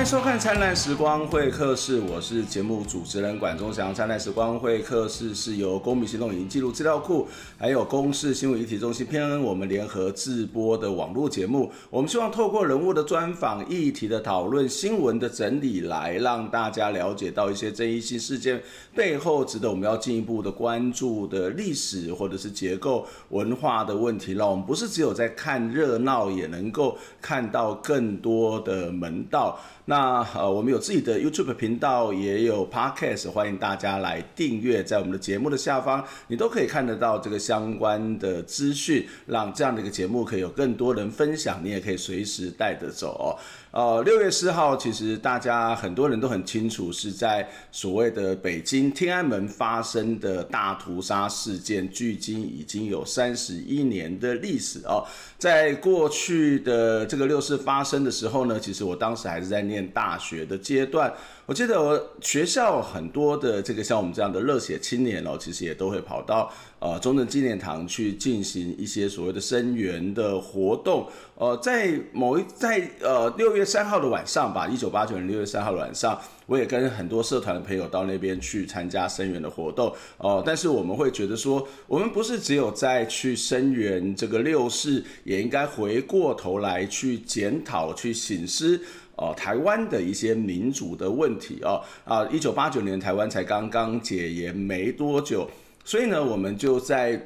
欢迎收看《灿烂时光会客室》，我是节目主持人管中祥。《灿烂时光会客室》是由公民行动影音记录资料库，还有公视新闻议题中心偏恩我们联合制播的网络节目。我们希望透过人物的专访、议题的讨论、新闻的整理，来让大家了解到一些争议性事件背后值得我们要进一步的关注的历史或者是结构文化的问题。让我们不是只有在看热闹，也能够看到更多的门道。那呃，我们有自己的 YouTube 频道，也有 Podcast，欢迎大家来订阅。在我们的节目的下方，你都可以看得到这个相关的资讯，让这样的一个节目可以有更多人分享，你也可以随时带着走哦。呃，六月四号，其实大家很多人都很清楚，是在所谓的北京天安门发生的大屠杀事件，距今已经有三十一年的历史哦。在过去的这个六四发生的时候呢，其实我当时还是在念大学的阶段。我记得我学校很多的这个像我们这样的热血青年哦，其实也都会跑到呃中正纪念堂去进行一些所谓的声援的活动。呃，在某一在呃六月三号的晚上吧，一九八九年六月三号晚上，我也跟很多社团的朋友到那边去参加声援的活动。哦、呃，但是我们会觉得说，我们不是只有在去声援这个六四，也应该回过头来去检讨、去省思。哦，台湾的一些民主的问题哦，啊，一九八九年台湾才刚刚解严没多久，所以呢，我们就在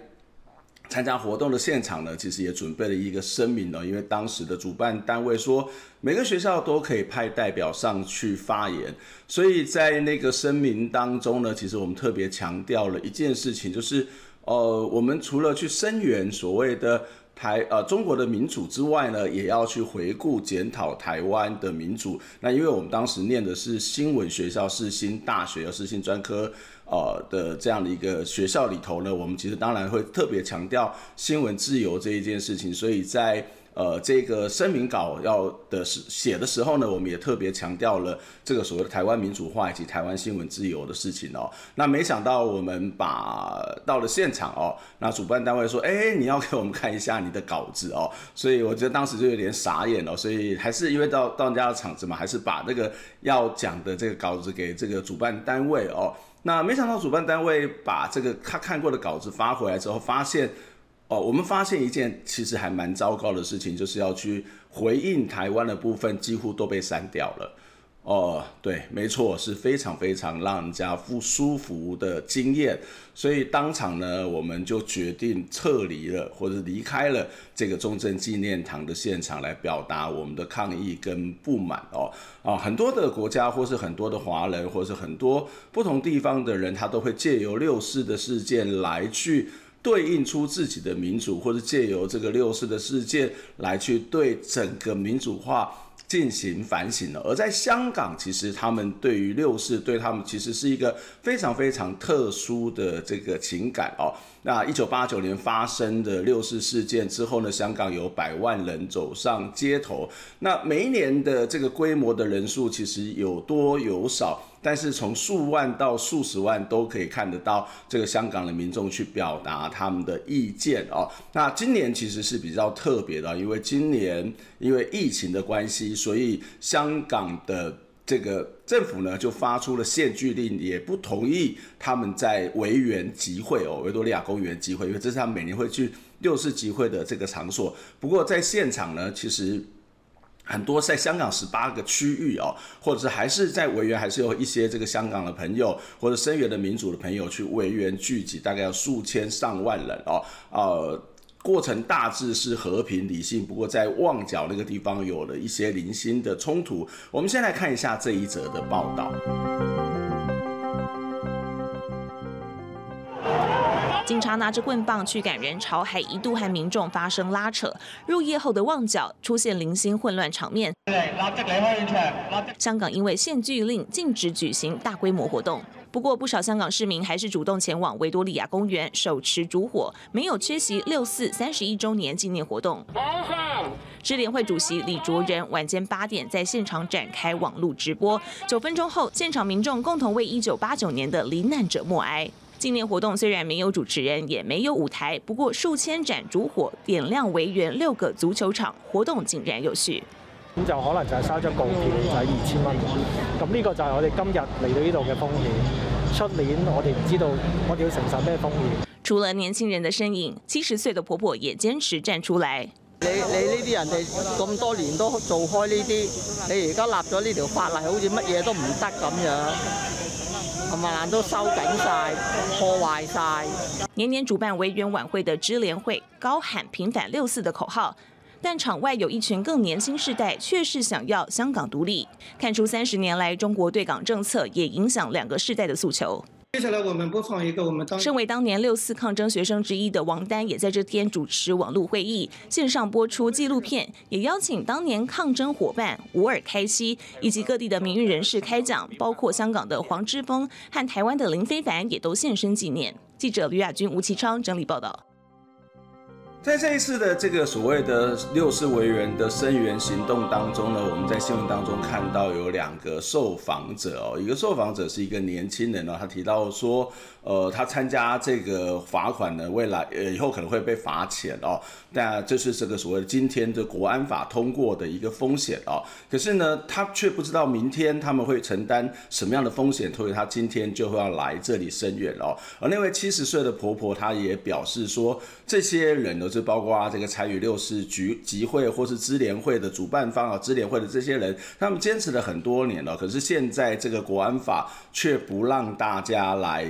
参加活动的现场呢，其实也准备了一个声明呢，因为当时的主办单位说每个学校都可以派代表上去发言，所以在那个声明当中呢，其实我们特别强调了一件事情，就是呃，我们除了去声援所谓的。台呃中国的民主之外呢，也要去回顾检讨台湾的民主。那因为我们当时念的是新闻学校，是新大学，是新专科呃的这样的一个学校里头呢，我们其实当然会特别强调新闻自由这一件事情，所以在。呃，这个声明稿要的是写的时候呢，我们也特别强调了这个所谓的台湾民主化以及台湾新闻自由的事情哦。那没想到我们把到了现场哦，那主办单位说，哎，你要给我们看一下你的稿子哦。所以我觉得当时就有点傻眼了，所以还是因为到到人家的场子嘛，还是把那个要讲的这个稿子给这个主办单位哦。那没想到主办单位把这个他看过的稿子发回来之后，发现。哦，我们发现一件其实还蛮糟糕的事情，就是要去回应台湾的部分几乎都被删掉了。哦，对，没错，是非常非常让人家不舒服的经验。所以当场呢，我们就决定撤离了，或者离开了这个中正纪念堂的现场，来表达我们的抗议跟不满。哦，啊，很多的国家，或是很多的华人，或是很多不同地方的人，他都会借由六四的事件来去。对应出自己的民主，或者借由这个六四的事件来去对整个民主化进行反省了。而在香港，其实他们对于六四，对他们其实是一个非常非常特殊的这个情感哦。那一九八九年发生的六四事件之后呢，香港有百万人走上街头。那每一年的这个规模的人数其实有多有少，但是从数万到数十万都可以看得到这个香港的民众去表达他们的意见哦。那今年其实是比较特别的，因为今年因为疫情的关系，所以香港的。这个政府呢，就发出了限聚令，也不同意他们在维园集会哦，维多利亚公园集会，因为这是他每年会去六四集会的这个场所。不过在现场呢，其实很多在香港十八个区域哦，或者是还是在维园，还是有一些这个香港的朋友或者声援的民主的朋友去维园聚集，大概有数千上万人哦，呃。过程大致是和平理性，不过在旺角那个地方有了一些零星的冲突。我们先来看一下这一则的报道。警察拿着棍棒驱赶人潮，还一度和民众发生拉扯。入夜后的旺角出现零星混乱场面。香港因为限聚令，禁止举行大规模活动。不过，不少香港市民还是主动前往维多利亚公园，手持烛火，没有缺席六四三十一周年纪念活动。支联会主席李卓人晚间八点在现场展开网络直播，九分钟后，现场民众共同为一九八九年的罹难者默哀。纪念活动虽然没有主持人，也没有舞台，不过数千盏烛火点亮维园六个足球场，活动井然有序。咁就可能就系收张告票就系二千蚊。咁呢个就系我哋今日嚟到呢度嘅风险。出年我哋唔知道我哋要承受咩风险。除了年轻人的身影，七十岁的婆婆也坚持站出来。你你呢啲人哋咁多年都做开呢啲，你而家立咗呢条法例，好似乜嘢都唔得咁样，冚唪唥都收紧晒，破坏晒。年年主办维园晚会的支联会高喊平反六四的口号，但场外有一群更年轻世代，却是想要香港独立。看出三十年来中国对港政策也影响两个世代的诉求。接下来我们播放一个我们当身为当年六四抗争学生之一的王丹，也在这天主持网络会议，线上播出纪录片，也邀请当年抗争伙伴吴尔开西以及各地的名誉人士开讲，包括香港的黄之锋和台湾的林非凡也都现身纪念。记者吕亚军、吴其昌整理报道。在这一次的这个所谓的六四维园的声援行动当中呢，我们在新闻当中看到有两个受访者哦，一个受访者是一个年轻人哦，他提到说，呃，他参加这个罚款呢，未来呃以后可能会被罚钱哦，但这是这个所谓的今天的国安法通过的一个风险哦，可是呢，他却不知道明天他们会承担什么样的风险，所以他今天就会要来这里声援哦，而那位七十岁的婆婆，她也表示说，这些人呢。就包括这个参与六四集集会或是支联会的主办方啊，支联会的这些人，他们坚持了很多年了，可是现在这个国安法却不让大家来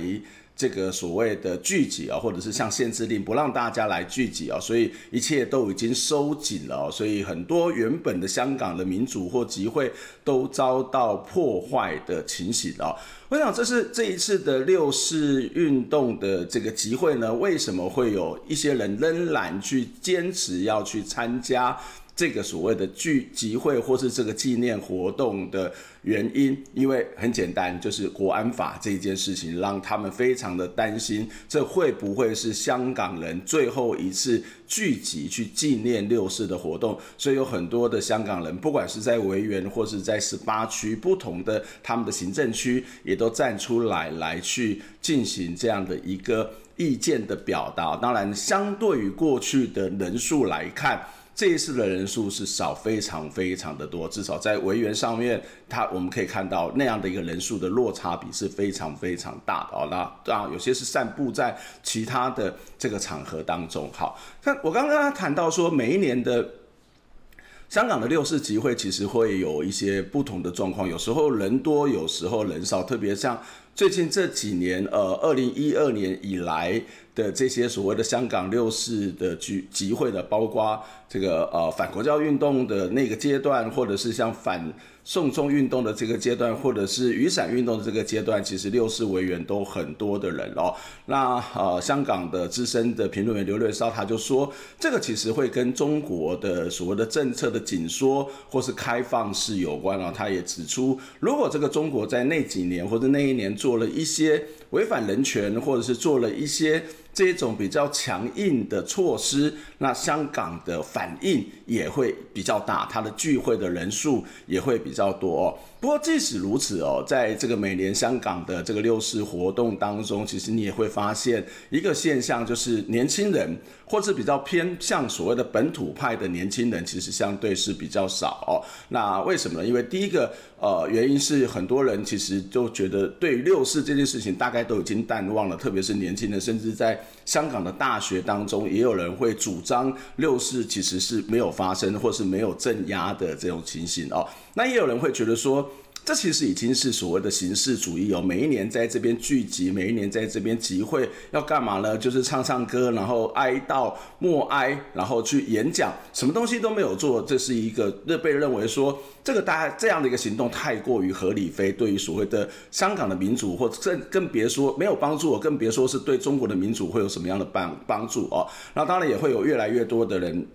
这个所谓的聚集啊，或者是像限制令不让大家来聚集啊，所以一切都已经收紧了，所以很多原本的香港的民主或集会都遭到破坏的情形啊。我想，这是这一次的六四运动的这个集会呢，为什么会有一些人仍然去坚持要去参加这个所谓的聚集会或是这个纪念活动的原因？因为很简单，就是国安法这一件事情让他们非常的担心，这会不会是香港人最后一次聚集去纪念六四的活动？所以有很多的香港人，不管是在维园或是在十八区不同的他们的行政区，也都站出来来去进行这样的一个意见的表达。当然，相对于过去的人数来看。这一次的人数是少，非常非常的多，至少在维园上面，它我们可以看到那样的一个人数的落差比是非常非常大的哦。那当然有些是散布在其他的这个场合当中。好，看我刚刚谈到说，每一年的香港的六四集会其实会有一些不同的状况，有时候人多，有时候人少，特别像最近这几年，呃，二零一二年以来。的这些所谓的香港六四的聚集会的，包括这个呃反国教运动的那个阶段，或者是像反送中运动的这个阶段，或者是雨伞运动的这个阶段，其实六四维园都很多的人哦。那呃香港的资深的评论员刘瑞绍他就说，这个其实会跟中国的所谓的政策的紧缩或是开放式有关啊。他也指出，如果这个中国在那几年或者那一年做了一些违反人权，或者是做了一些。这种比较强硬的措施，那香港的反应也会比较大，它的聚会的人数也会比较多。不过即使如此哦，在这个每年香港的这个六四活动当中，其实你也会发现一个现象，就是年轻人或是比较偏向所谓的本土派的年轻人，其实相对是比较少。那为什么呢？因为第一个呃原因是很多人其实就觉得对六四这件事情大概都已经淡忘了，特别是年轻人，甚至在香港的大学当中也有人会主张六四其实是没有发生或是没有镇压的这种情形哦。那也有人会觉得说，这其实已经是所谓的形式主义哦。每一年在这边聚集，每一年在这边集会，要干嘛呢？就是唱唱歌，然后哀悼、默哀，然后去演讲，什么东西都没有做。这是一个被认为说，这个大家这样的一个行动太过于合理非，对于所谓的香港的民主，或更更别说没有帮助，更别说是对中国的民主会有什么样的帮帮助哦。那当然也会有越来越多的人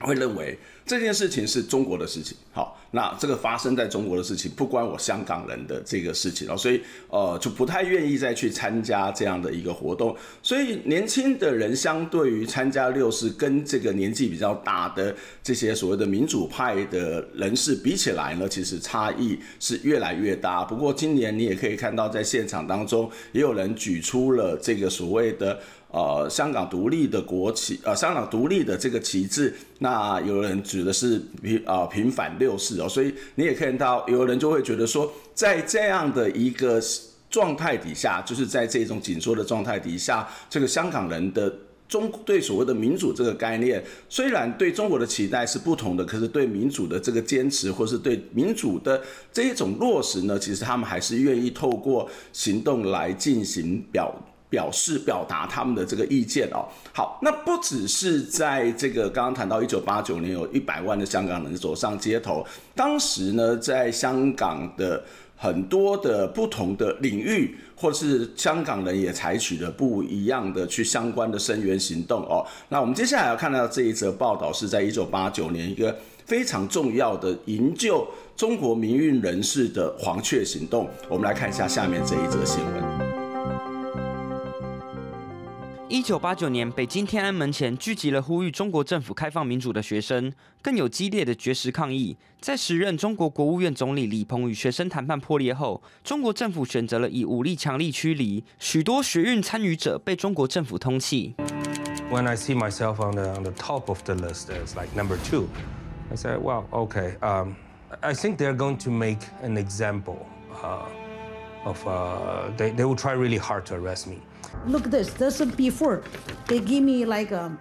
会认为。这件事情是中国的事情，好，那这个发生在中国的事情不关我香港人的这个事情哦，所以呃就不太愿意再去参加这样的一个活动，所以年轻的人相对于参加六四，跟这个年纪比较大的这些所谓的民主派的人士比起来呢，其实差异是越来越大。不过今年你也可以看到，在现场当中也有人举出了这个所谓的。呃香港独立的国旗，呃香港独立的这个旗帜。那有人指的是平啊平反六四，所以你也看到有人就会觉得说，在这样的一个状态底下，就是在这种紧缩的状态底下，这个香港人的。中对所谓的民主这个概念，虽然对中国的期待是不同的，可是对民主的这个坚持，或是对民主的这一种落实呢，其实他们还是愿意透过行动来进行表表示、表达他们的这个意见哦。好，那不只是在这个刚刚谈到一九八九年有一百万的香港人走上街头，当时呢，在香港的很多的不同的领域。或是香港人也采取了不一样的去相关的声援行动哦。那我们接下来要看到这一则报道，是在一九八九年一个非常重要的营救中国民运人士的黄雀行动。我们来看一下下面这一则新闻。一九八九年，北京天安门前聚集了呼吁中国政府开放民主的学生，更有激烈的绝食抗议。在时任中国国务院总理李鹏与学生谈判破裂后，中国政府选择了以武力强力驱离，许多学运参与者被中国政府通缉。When I see myself on the on the top of the list as like number two, I said, "Well, okay. Um, I think they're going to make an example uh, of uh, they they will try really hard to arrest me." Look this, this is before. They give me like a, um,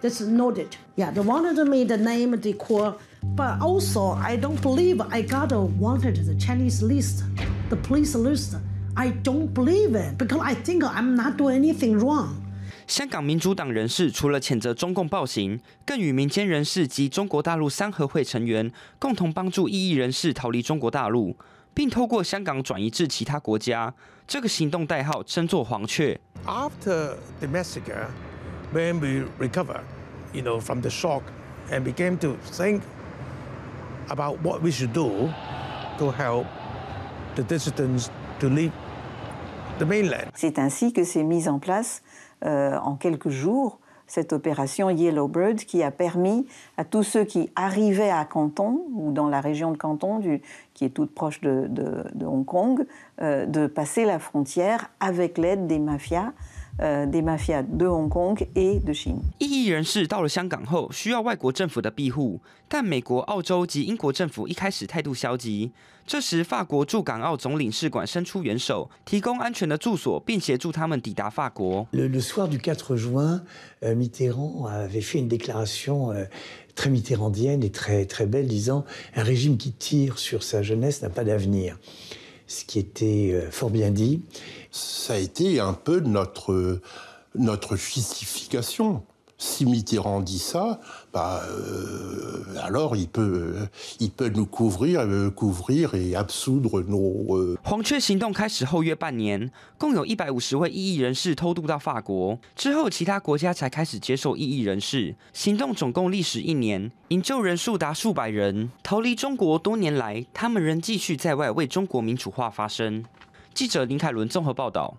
this is noted. Yeah, they wanted me the name, the core, but also I don't believe I got a wanted the Chinese list, the police list. I don't believe it because I think I'm not doing anything wrong. 香港民主党人士除了谴责中共暴行，更与民间人士及中国大陆三合会成员共同帮助异议人士逃离中国大陆。 并透过香港转移至其他国家，这个行动代号称作“黄雀”。After the massacre, when we recover, you know, from the shock and began to think about what we should do to help the dissidents to leave the mainland. C'est ainsi que s'est mise en place, euh, en quelques jours, cette opération Yellowbird qui a permis à tous ceux qui arrivaient à Canton ou dans la région de Canton, qui est toute proche de Hong Kong, euh, de passer la frontière avec l'aide des mafias 呃，des mafias de Hong Kong et de Chine。异议人士到了香港后，需要外国政府的庇护，但美国、澳洲及英国政府一开始态度消极。这时，法国驻港澳总领事馆伸出援手，提供安全的住所，并协助他们抵达法国。Le soir du 4 juin, Mitterrand avait fait une déclaration très mitterrandienne et très très belle, disant un régime qui tire sur sa jeunesse n'a pas d'avenir. Ce qui était fort bien dit. Ça a été un peu notre, notre justification. 黄雀行动开始后约半年，共有一百五十位异议人士偷渡到法国，之后其他国家才开始接受异议人士。行动总共历时一年，营救人数达数百人。逃离中国多年来，他们仍继续在外为中国民主化发声。记者林凯伦综合报道。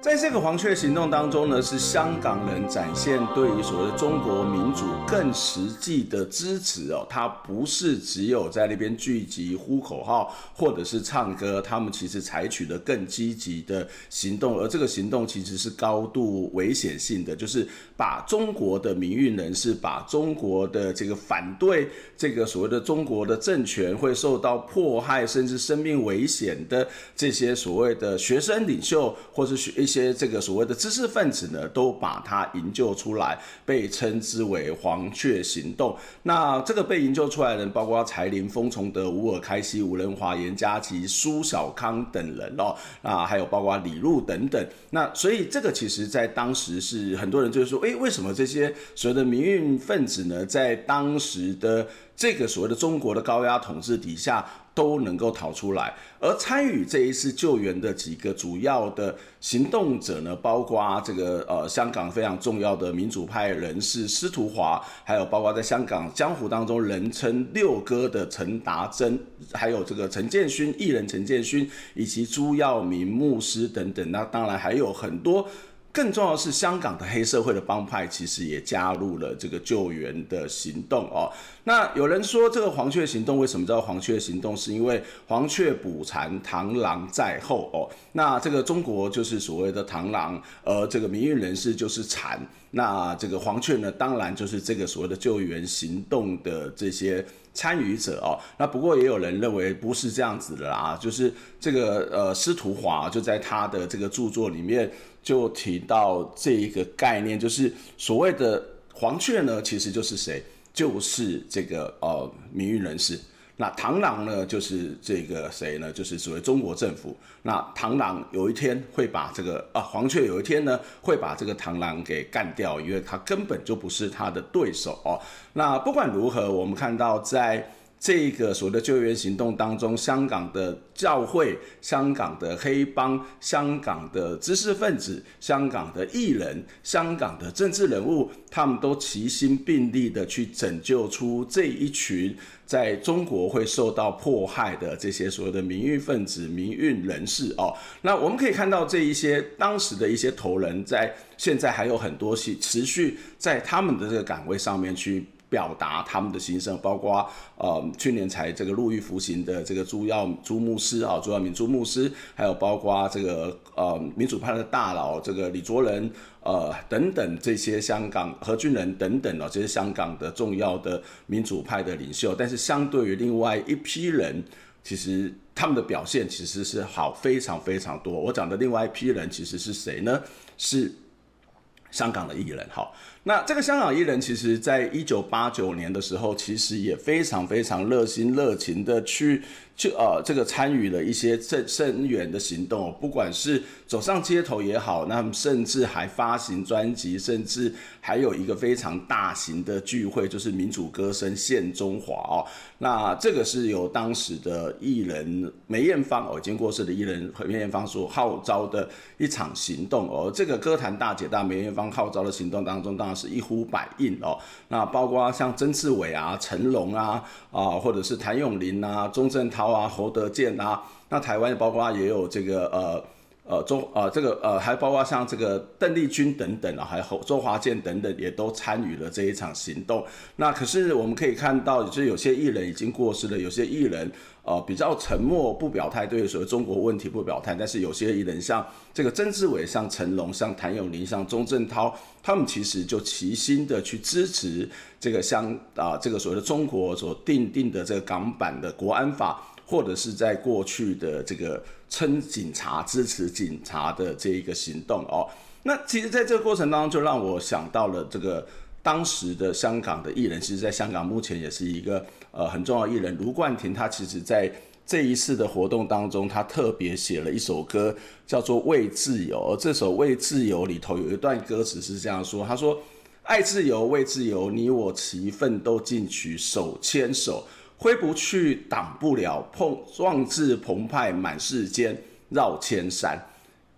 在这个黄雀行动当中呢，是香港人展现对于所谓的中国民主更实际的支持哦。他不是只有在那边聚集呼口号或者是唱歌，他们其实采取了更积极的行动，而这个行动其实是高度危险性的，就是把中国的民运人士，把中国的这个反对这个所谓的中国的政权会受到迫害甚至生命危险的这些所谓的学生领袖或是学。一些这个所谓的知识分子呢，都把它营救出来，被称之为“黄雀行动”。那这个被营救出来的人，包括柴林、封从德、吴尔开西、吴仁华、严家祺、苏小康等人哦，啊，还有包括李路等等。那所以这个其实在当时是很多人就是说，诶，为什么这些所谓的民运分子呢，在当时的这个所谓的中国的高压统治底下，都能够逃出来，而参与这一次救援的几个主要的行动者呢，包括这个呃香港非常重要的民主派人士司徒华，还有包括在香港江湖当中人称六哥的陈达珍，还有这个陈建勋艺人陈建勋，以及朱耀明牧师等等，那当然还有很多。更重要的是，香港的黑社会的帮派其实也加入了这个救援的行动哦。那有人说，这个黄雀行动为什么叫黄雀行动？是因为黄雀捕蝉，螳螂在后哦。那这个中国就是所谓的螳螂，而这个民运人士就是蝉。那这个黄雀呢，当然就是这个所谓的救援行动的这些参与者哦。那不过也有人认为不是这样子的啦，就是这个呃司徒华就在他的这个著作里面就提到这一个概念，就是所谓的黄雀呢，其实就是谁？就是这个呃民运人士。那螳螂呢，就是这个谁呢？就是所谓中国政府。那螳螂有一天会把这个啊黄雀有一天呢会把这个螳螂给干掉，因为它根本就不是他的对手哦。那不管如何，我们看到在。这个所谓的救援行动当中，香港的教会、香港的黑帮、香港的知识分子、香港的艺人、香港的政治人物，他们都齐心并力的去拯救出这一群在中国会受到迫害的这些所谓的民运分子、民运人士哦。那我们可以看到这一些当时的一些头人，在现在还有很多是持续在他们的这个岗位上面去。表达他们的心声，包括呃去年才这个入狱服刑的这个朱耀朱牧师啊，朱耀明朱牧师，还有包括这个呃民主派的大佬这个李卓人呃等等这些香港何俊仁等等哦，这些香港的重要的民主派的领袖，但是相对于另外一批人，其实他们的表现其实是好非常非常多。我讲的另外一批人其实是谁呢？是香港的艺人，好。那这个香港艺人，其实在一九八九年的时候，其实也非常非常热心热情的去。去呃，这个参与了一些声声援的行动，不管是走上街头也好，那甚至还发行专辑，甚至还有一个非常大型的聚会，就是民主歌声献中华哦。那这个是由当时的艺人梅艳芳哦，已经过世的艺人梅艳芳所号召的一场行动哦。这个歌坛大姐大梅艳芳号召的行动当中，当然是一呼百应哦。那包括像曾志伟啊、成龙啊啊，或者是谭咏麟啊、钟镇涛。啊，侯德健啊，那台湾包括也有这个呃呃周呃这个呃还包括像这个邓丽君等等啊，还有周华健等等也都参与了这一场行动。那可是我们可以看到，就是有些艺人已经过世了，有些艺人呃比较沉默不表态，对所谓中国问题不表态。但是有些艺人像这个曾志伟、像成龙、像谭咏麟、像钟镇涛，他们其实就齐心的去支持这个像啊、这个所谓的中国所定定的这个港版的国安法。或者是在过去的这个称警察、支持警察的这一个行动哦，那其实在这个过程当中，就让我想到了这个当时的香港的艺人，其实在香港目前也是一个呃很重要的艺人卢冠廷，他其实在这一次的活动当中，他特别写了一首歌，叫做《为自由》。而这首《为自由》里头有一段歌词是这样说：“他说，爱自由，为自由，你我齐奋斗进取，手牵手。”挥不去，挡不了，碰壮志澎湃满世间，绕千山。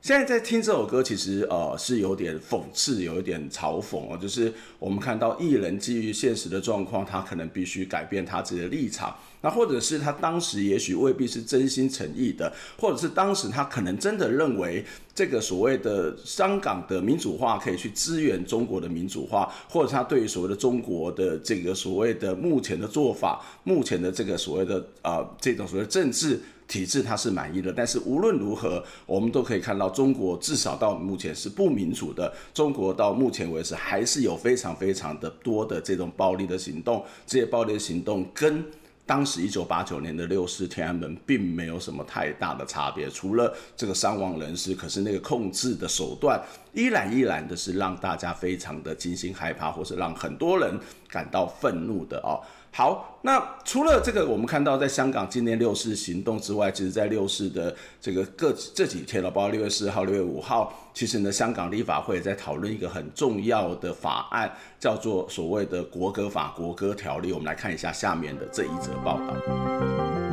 现在在听这首歌，其实呃是有点讽刺，有一点嘲讽哦。就是我们看到艺人基于现实的状况，他可能必须改变他自己的立场。那或者是他当时也许未必是真心诚意的，或者是当时他可能真的认为这个所谓的香港的民主化可以去支援中国的民主化，或者他对于所谓的中国的这个所谓的目前的做法，目前的这个所谓的呃这种所谓政治。体制他是满意的，但是无论如何，我们都可以看到，中国至少到目前是不民主的。中国到目前为止还是有非常非常的多的这种暴力的行动，这些暴力的行动跟当时一九八九年的六四天安门并没有什么太大的差别，除了这个伤亡人士，可是那个控制的手段依然依然的是让大家非常的惊心害怕，或是让很多人感到愤怒的哦。好，那除了这个，我们看到在香港今年六四行动之外，其实，在六四的这个各这几天了，包括六月四号、六月五号，其实呢，香港立法会也在讨论一个很重要的法案，叫做所谓的国歌法、国歌条例。我们来看一下下面的这一则报道。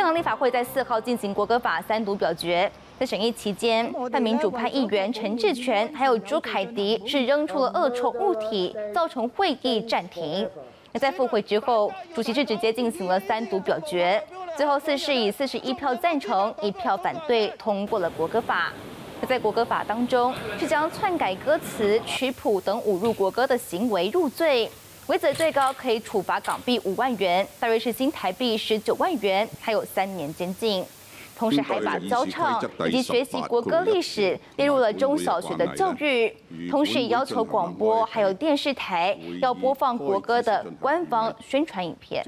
香港立法会在四号进行国歌法三读表决。在审议期间，泛民主派议员陈志全还有朱凯迪是扔出了恶臭物体，造成会议暂停。那在复会之后，主席是直接进行了三读表决。最后四是以四十一票赞成、一票反对通过了国歌法。那在国歌法当中，是将篡改歌词、曲谱等侮辱国歌的行为入罪，违则最高可以处罚港币五万元，大约是新台币十九万元，还有三年监禁。同时还把教唱以及学习国歌历史列入了中小学的教育，同时也要求广播还有电视台要播放国歌的官方宣传影片。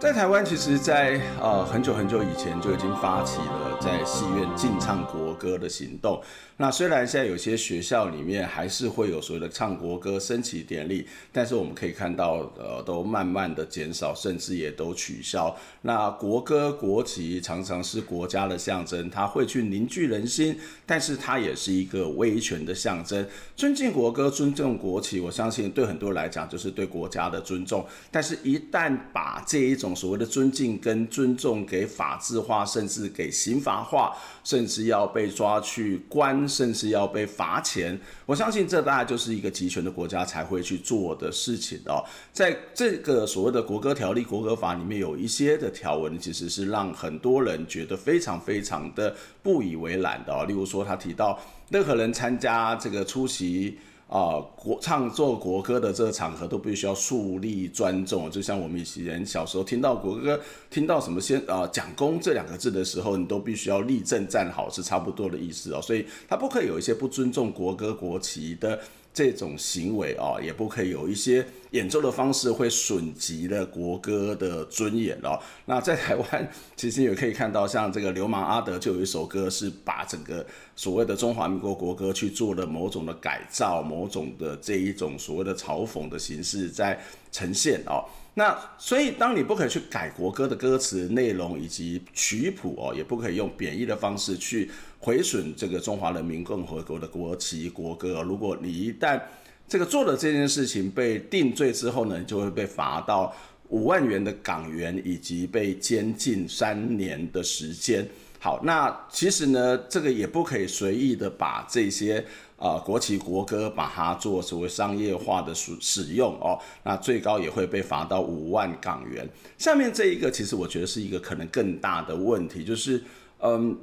在台湾，其实在，呃很久很久以前就已经发起了在戏院禁唱国歌的行动。那虽然现在有些学校里面还是会有所谓的唱国歌升旗典礼，但是我们可以看到，呃，都慢慢的减少，甚至也都取消。那国歌、国旗常常是国家的象征，它会去凝聚人心，但是它也是一个威权的象征。尊敬国歌、尊重国旗，我相信对很多人来讲就是对国家的尊重。但是，一旦把这一种所谓的尊敬跟尊重给法制化，甚至给刑罚化，甚至要被抓去关，甚至要被罚钱。我相信这大概就是一个集权的国家才会去做的事情哦。在这个所谓的国歌条例、国歌法里面，有一些的条文其实是让很多人觉得非常非常的不以为然的。例如说，他提到任何人参加这个出席。啊，国唱作国歌的这个场合都必须要肃立尊重，就像我们以前小时候听到国歌，听到什么先啊蒋公这两个字的时候，你都必须要立正站好，是差不多的意思哦。所以他不可以有一些不尊重国歌国旗的这种行为啊，也不可以有一些。演奏的方式会损及了国歌的尊严哦。那在台湾，其实也可以看到，像这个流氓阿德就有一首歌，是把整个所谓的中华民国国歌去做了某种的改造，某种的这一种所谓的嘲讽的形式在呈现哦。那所以，当你不可以去改国歌的歌词内容以及曲谱哦，也不可以用贬义的方式去毁损这个中华人民共和国的国旗国歌。如果你一旦这个做了这件事情被定罪之后呢，就会被罚到五万元的港元，以及被监禁三年的时间。好，那其实呢，这个也不可以随意的把这些啊、呃、国旗国歌把它做所谓商业化的使使用哦。那最高也会被罚到五万港元。下面这一个其实我觉得是一个可能更大的问题，就是嗯，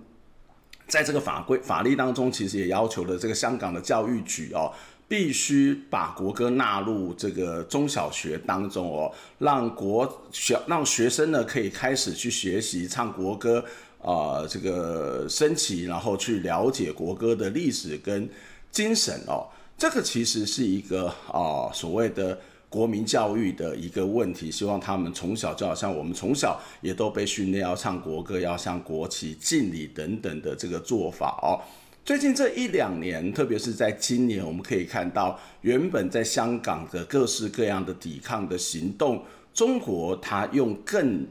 在这个法规法律当中，其实也要求了这个香港的教育局哦。必须把国歌纳入这个中小学当中哦，让国学让学生呢可以开始去学习唱国歌啊，这个升旗，然后去了解国歌的历史跟精神哦。这个其实是一个啊所谓的国民教育的一个问题，希望他们从小就好像我们从小也都被训练要唱国歌，要向国旗敬礼等等的这个做法哦。最近这一两年，特别是在今年，我们可以看到，原本在香港的各式各样的抵抗的行动，中国它用更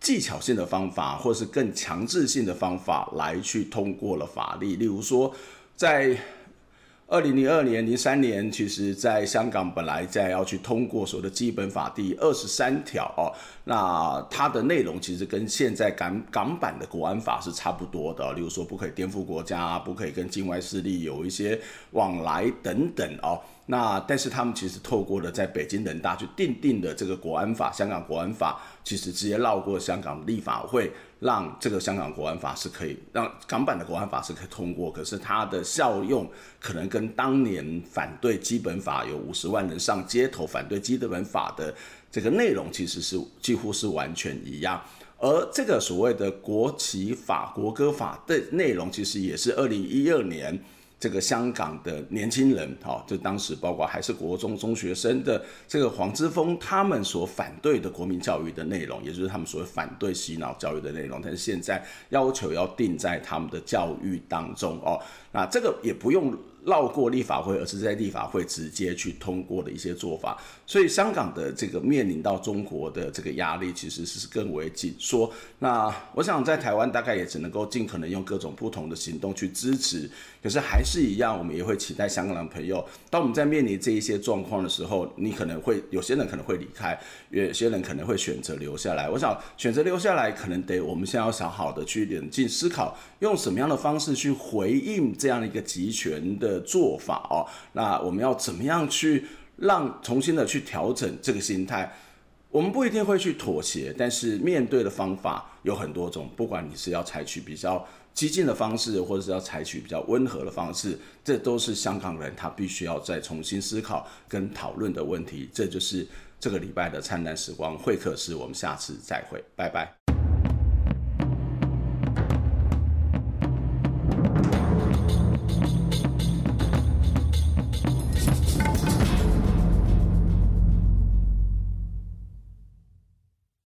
技巧性的方法，或是更强制性的方法来去通过了法律，例如说，在。二零零二年、零三年，其实在香港本来在要去通过所谓的基本法第二十三条哦，那它的内容其实跟现在港港版的国安法是差不多的，例如说不可以颠覆国家，不可以跟境外势力有一些往来等等哦。那但是他们其实透过了在北京人大去订定的这个国安法，香港国安法，其实直接绕过香港立法会。让这个香港国安法是可以让港版的国安法是可以通过，可是它的效用可能跟当年反对基本法有五十万人上街头反对基本法的这个内容其实是几乎是完全一样，而这个所谓的国旗法、国歌法的内容其实也是二零一二年。这个香港的年轻人，哈，就当时包括还是国中中学生的这个黄之锋，他们所反对的国民教育的内容，也就是他们所谓反对洗脑教育的内容，但是现在要求要定在他们的教育当中哦，那这个也不用。绕过立法会，而是在立法会直接去通过的一些做法，所以香港的这个面临到中国的这个压力，其实是更为紧缩。那我想在台湾大概也只能够尽可能用各种不同的行动去支持，可是还是一样，我们也会期待香港的朋友，当我们在面临这一些状况的时候，你可能会有些人可能会离开，有些人可能会选择留下来。我想，选择留下来，可能得我们先要想好的去冷静思考，用什么样的方式去回应这样的一个集权的做法哦。那我们要怎么样去让重新的去调整这个心态？我们不一定会去妥协，但是面对的方法有很多种。不管你是要采取比较激进的方式，或者是要采取比较温和的方式，这都是香港人他必须要再重新思考跟讨论的问题。这就是。这个礼拜的灿烂时光会客室我们下次再会拜拜。